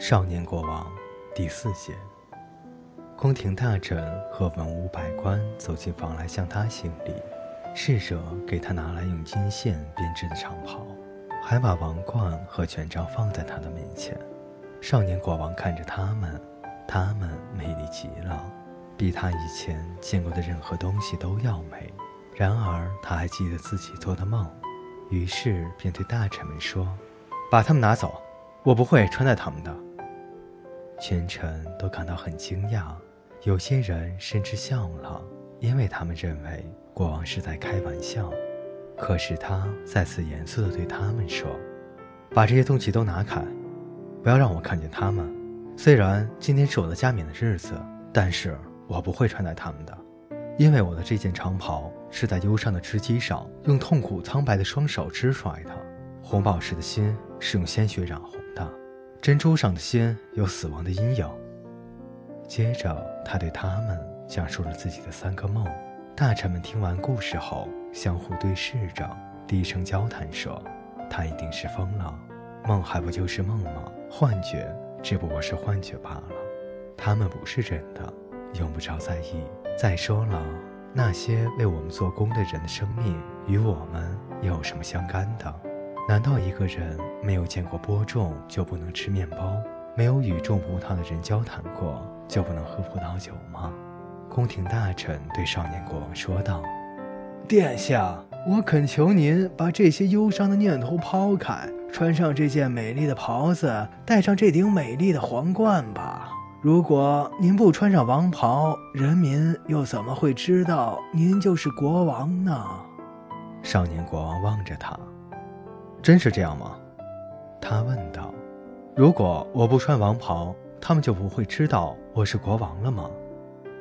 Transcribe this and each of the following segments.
少年国王第四节。宫廷大臣和文武百官走进房来向他行礼，侍者给他拿来用金线编织的长袍，还把王冠和权杖放在他的面前。少年国王看着他们，他们美丽极了，比他以前见过的任何东西都要美。然而他还记得自己做的梦，于是便对大臣们说：“把他们拿走，我不会穿戴他们的。”全臣都感到很惊讶，有些人甚至笑了，因为他们认为国王是在开玩笑。可是他再次严肃地对他们说：“把这些东西都拿开，不要让我看见他们。虽然今天是我的加冕的日子，但是我不会穿戴他们的，因为我的这件长袍是在忧伤的织机上用痛苦苍白的双手织出来的。红宝石的心是用鲜血染红。”珍珠上的心有死亡的阴影。接着，他对他们讲述了自己的三个梦。大臣们听完故事后，相互对视着，低声交谈说：“他一定是疯了，梦还不就是梦吗？幻觉只不过是幻觉罢了。他们不是真的，用不着在意。再说了，那些为我们做工的人的生命与我们又有什么相干的？”难道一个人没有见过播种就不能吃面包，没有与种葡萄的人交谈过就不能喝葡萄酒吗？宫廷大臣对少年国王说道：“殿下，我恳求您把这些忧伤的念头抛开，穿上这件美丽的袍子，戴上这顶美丽的皇冠吧。如果您不穿上王袍，人民又怎么会知道您就是国王呢？”少年国王望着他。真是这样吗？他问道。如果我不穿王袍，他们就不会知道我是国王了吗？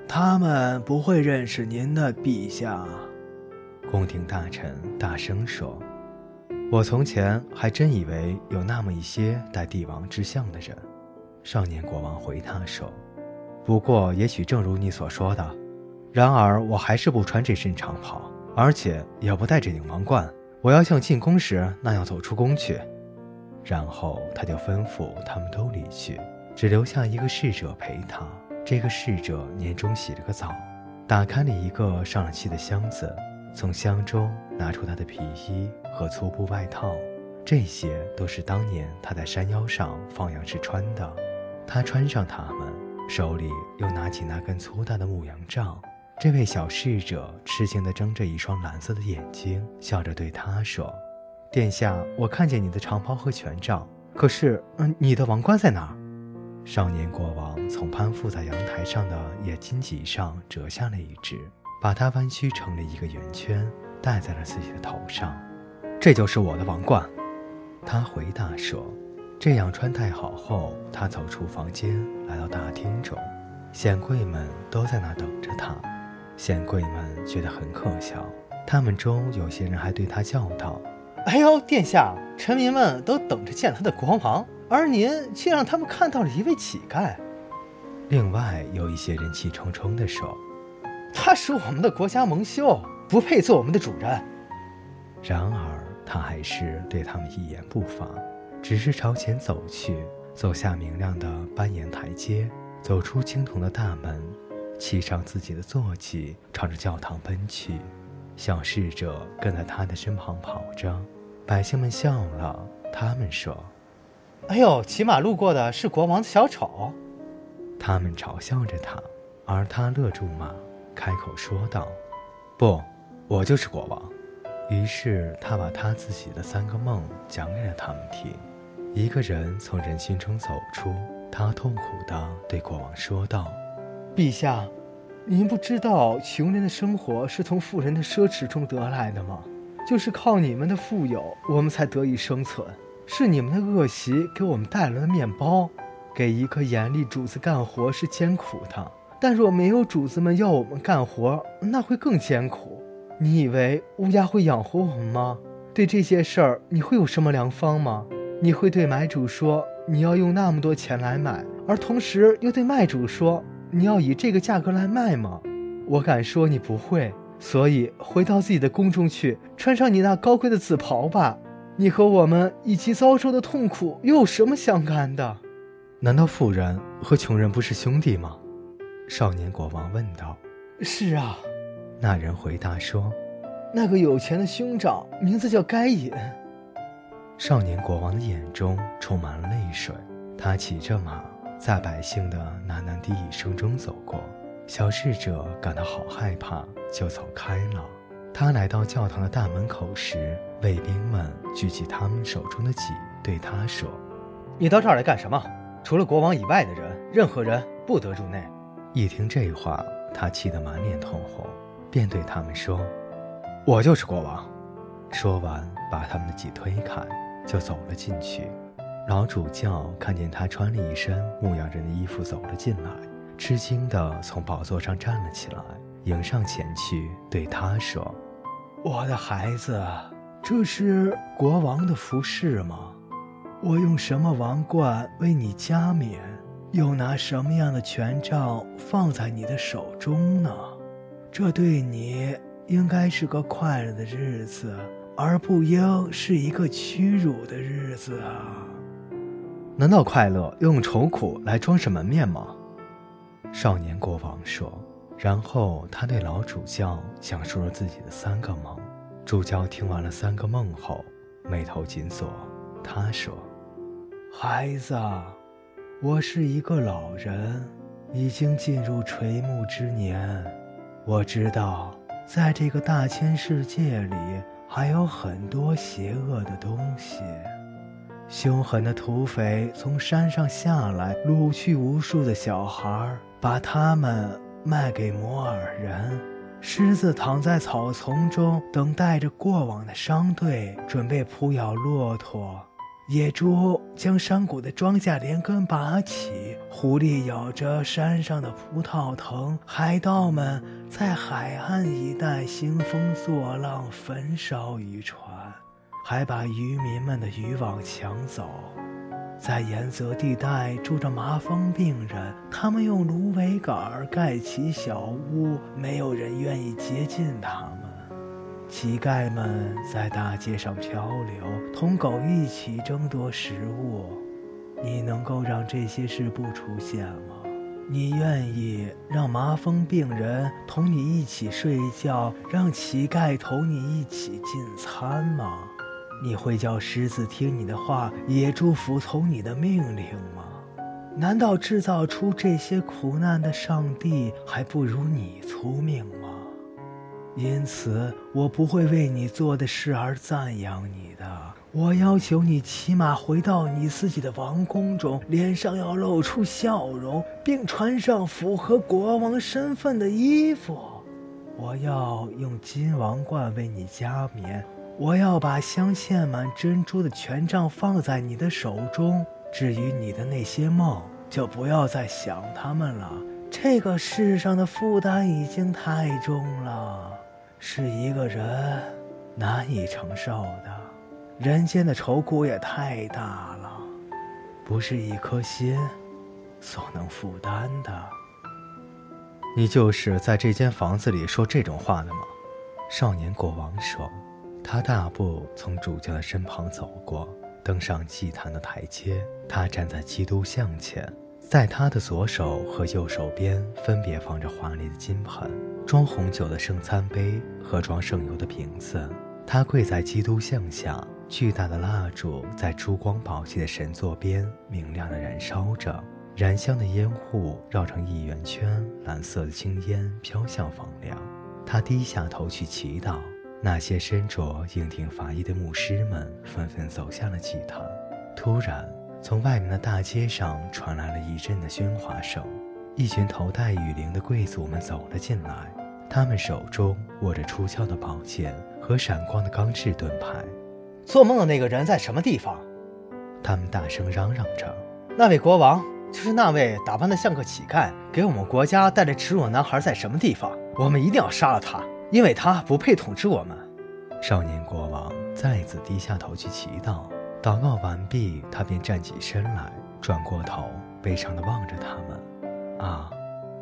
他们不会认识您的，陛下。宫廷大臣大声说：“我从前还真以为有那么一些带帝王之相的人。”少年国王回他说：“不过，也许正如你所说的。然而，我还是不穿这身长袍，而且也不戴这顶王冠。”我要像进宫时那样走出宫去，然后他就吩咐他们都离去，只留下一个侍者陪他。这个侍者年终洗了个澡，打开了一个上了漆的箱子，从箱中拿出他的皮衣和粗布外套，这些都是当年他在山腰上放羊时穿的。他穿上它们，手里又拿起那根粗大的牧羊杖。这位小侍者吃惊地睁着一双蓝色的眼睛，笑着对他说：“殿下，我看见你的长袍和权杖，可是，嗯，你的王冠在哪儿？”少年国王从攀附在阳台上的野荆棘上折下了一只，把它弯曲成了一个圆圈，戴在了自己的头上。这就是我的王冠，他回答说。这样穿戴好后，他走出房间，来到大厅中，显贵们都在那等着他。显贵们觉得很可笑，他们中有些人还对他叫道：“哎呦，殿下，臣民们都等着见他的国王，而您却让他们看到了一位乞丐。”另外有一些人气冲冲地说：“他是我们的国家蒙羞，不配做我们的主人。”然而他还是对他们一言不发，只是朝前走去，走下明亮的斑岩台阶，走出青铜的大门。骑上自己的坐骑，朝着教堂奔去。小侍者跟在他的身旁跑着。百姓们笑了，他们说：“哎呦，骑马路过的是国王的小丑。”他们嘲笑着他，而他勒住马，开口说道：“不，我就是国王。”于是他把他自己的三个梦讲给了他们听。一个人从人群中走出，他痛苦地对国王说道。陛下，您不知道穷人的生活是从富人的奢侈中得来的吗？就是靠你们的富有，我们才得以生存。是你们的恶习给我们带来了面包。给一个严厉主子干活是艰苦的，但若没有主子们要我们干活，那会更艰苦。你以为乌鸦会养活我们吗？对这些事儿，你会有什么良方吗？你会对买主说你要用那么多钱来买，而同时又对卖主说？你要以这个价格来卖吗？我敢说你不会。所以回到自己的宫中去，穿上你那高贵的紫袍吧。你和我们一起遭受的痛苦又有什么相干的？难道富人和穷人不是兄弟吗？少年国王问道。是啊，那人回答说。那个有钱的兄长名字叫该隐。少年国王的眼中充满了泪水，他骑着马，在百姓的喃喃低语声中走过。小侍者感到好害怕，就走开了。他来到教堂的大门口时，卫兵们举起他们手中的戟，对他说：“你到这儿来干什么？除了国王以外的人，任何人不得入内。”一听这话，他气得满脸通红，便对他们说。我就是国王。说完，把他们的戟推开，就走了进去。老主教看见他穿了一身牧羊人的衣服走了进来，吃惊地从宝座上站了起来，迎上前去对他说：“我的孩子，这是国王的服饰吗？我用什么王冠为你加冕？又拿什么样的权杖放在你的手中呢？这对你……”应该是个快乐的日子，而不应是一个屈辱的日子啊！难道快乐要用愁苦来装饰门面吗？少年国王说。然后他对老主教讲述了自己的三个梦。主教听完了三个梦后，眉头紧锁。他说：“孩子，我是一个老人，已经进入垂暮之年，我知道。”在这个大千世界里，还有很多邪恶的东西。凶狠的土匪从山上下来，掳去无数的小孩，把他们卖给摩尔人。狮子躺在草丛中，等待着过往的商队，准备扑咬骆驼。野猪将山谷的庄稼连根拔起，狐狸咬着山上的葡萄藤，海盗们在海岸一带兴风作浪，焚烧渔船，还把渔民们的渔网抢走。在盐泽地带住着麻风病人，他们用芦苇杆盖起小屋，没有人愿意接近他们。乞丐们在大街上漂流，同狗一起争夺食物。你能够让这些事不出现吗？你愿意让麻风病人同你一起睡觉，让乞丐同你一起进餐吗？你会叫狮子听你的话，野猪服从你的命令吗？难道制造出这些苦难的上帝还不如你聪明吗？因此，我不会为你做的事而赞扬你的。我要求你起码回到你自己的王宫中，脸上要露出笑容，并穿上符合国王身份的衣服。我要用金王冠为你加冕。我要把镶嵌满珍珠的权杖放在你的手中。至于你的那些梦，就不要再想他们了。这个世上的负担已经太重了。是一个人难以承受的，人间的愁苦也太大了，不是一颗心所能负担的。你就是在这间房子里说这种话的吗？少年国王说。他大步从主教的身旁走过，登上祭坛的台阶。他站在基督像前。在他的左手和右手边分别放着华丽的金盆、装红酒的圣餐杯和装圣油的瓶子。他跪在基督像下，巨大的蜡烛在珠光宝气的神座边明亮地燃烧着，燃香的烟雾绕成一圆圈，蓝色的青烟飘向房梁。他低下头去祈祷。那些身着硬挺法衣的牧师们纷纷走向了祭坛。突然。从外面的大街上传来了一阵的喧哗声，一群头戴雨翎的贵族们走了进来，他们手中握着出鞘的宝剑和闪光的钢制盾牌。做梦的那个人在什么地方？他们大声嚷嚷着。那位国王，就是那位打扮的像个乞丐，给我们国家带来耻辱的男孩，在什么地方？我们一定要杀了他，因为他不配统治我们。少年国王再次低下头去祈祷。祷告完毕，他便站起身来，转过头，悲伤地望着他们。啊，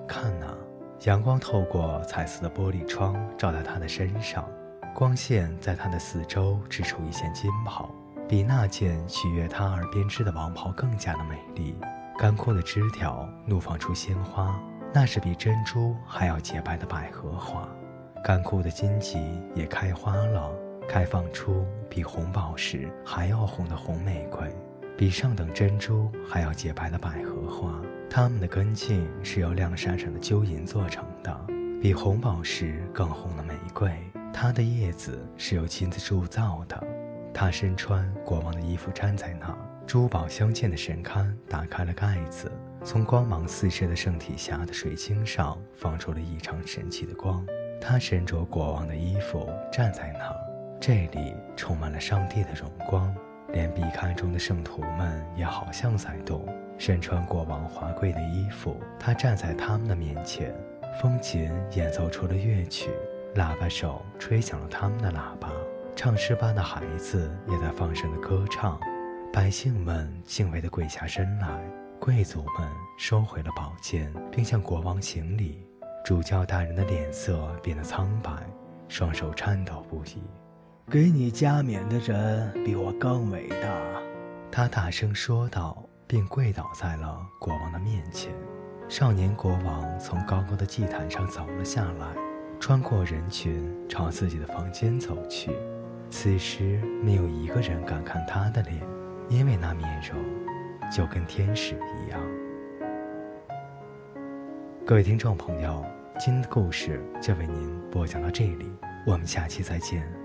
看呐，阳光透过彩色的玻璃窗照在他的身上，光线在他的四周织出一件金袍，比那件取悦他而编织的王袍更加的美丽。干枯的枝条怒放出鲜花，那是比珍珠还要洁白的百合花。干枯的荆棘也开花了，开放出比红宝石还要红的红玫瑰，比上等珍珠还要洁白的百合花。它们的根茎是由亮闪闪的揪银做成的，比红宝石更红的玫瑰，它的叶子是由金子铸造的。他身穿国王的衣服站在那，珠宝镶嵌的神龛打开了盖子，从光芒四射的圣体匣的水晶上放出了异常神奇的光。他身着国王的衣服站在那儿，这里充满了上帝的荣光，连壁龛中的圣徒们也好像在动。身穿国王华贵的衣服，他站在他们的面前，风琴演奏出了乐曲，喇叭手吹响了他们的喇叭，唱诗班的孩子也在放声的歌唱，百姓们敬畏地跪下身来，贵族们收回了宝剑，并向国王行礼。主教大人的脸色变得苍白，双手颤抖不已。给你加冕的人比我更伟大，他大声说道。并跪倒在了国王的面前。少年国王从高高的祭坛上走了下来，穿过人群，朝自己的房间走去。此时，没有一个人敢看他的脸，因为那面容就跟天使一样。各位听众朋友，今天的故事就为您播讲到这里，我们下期再见。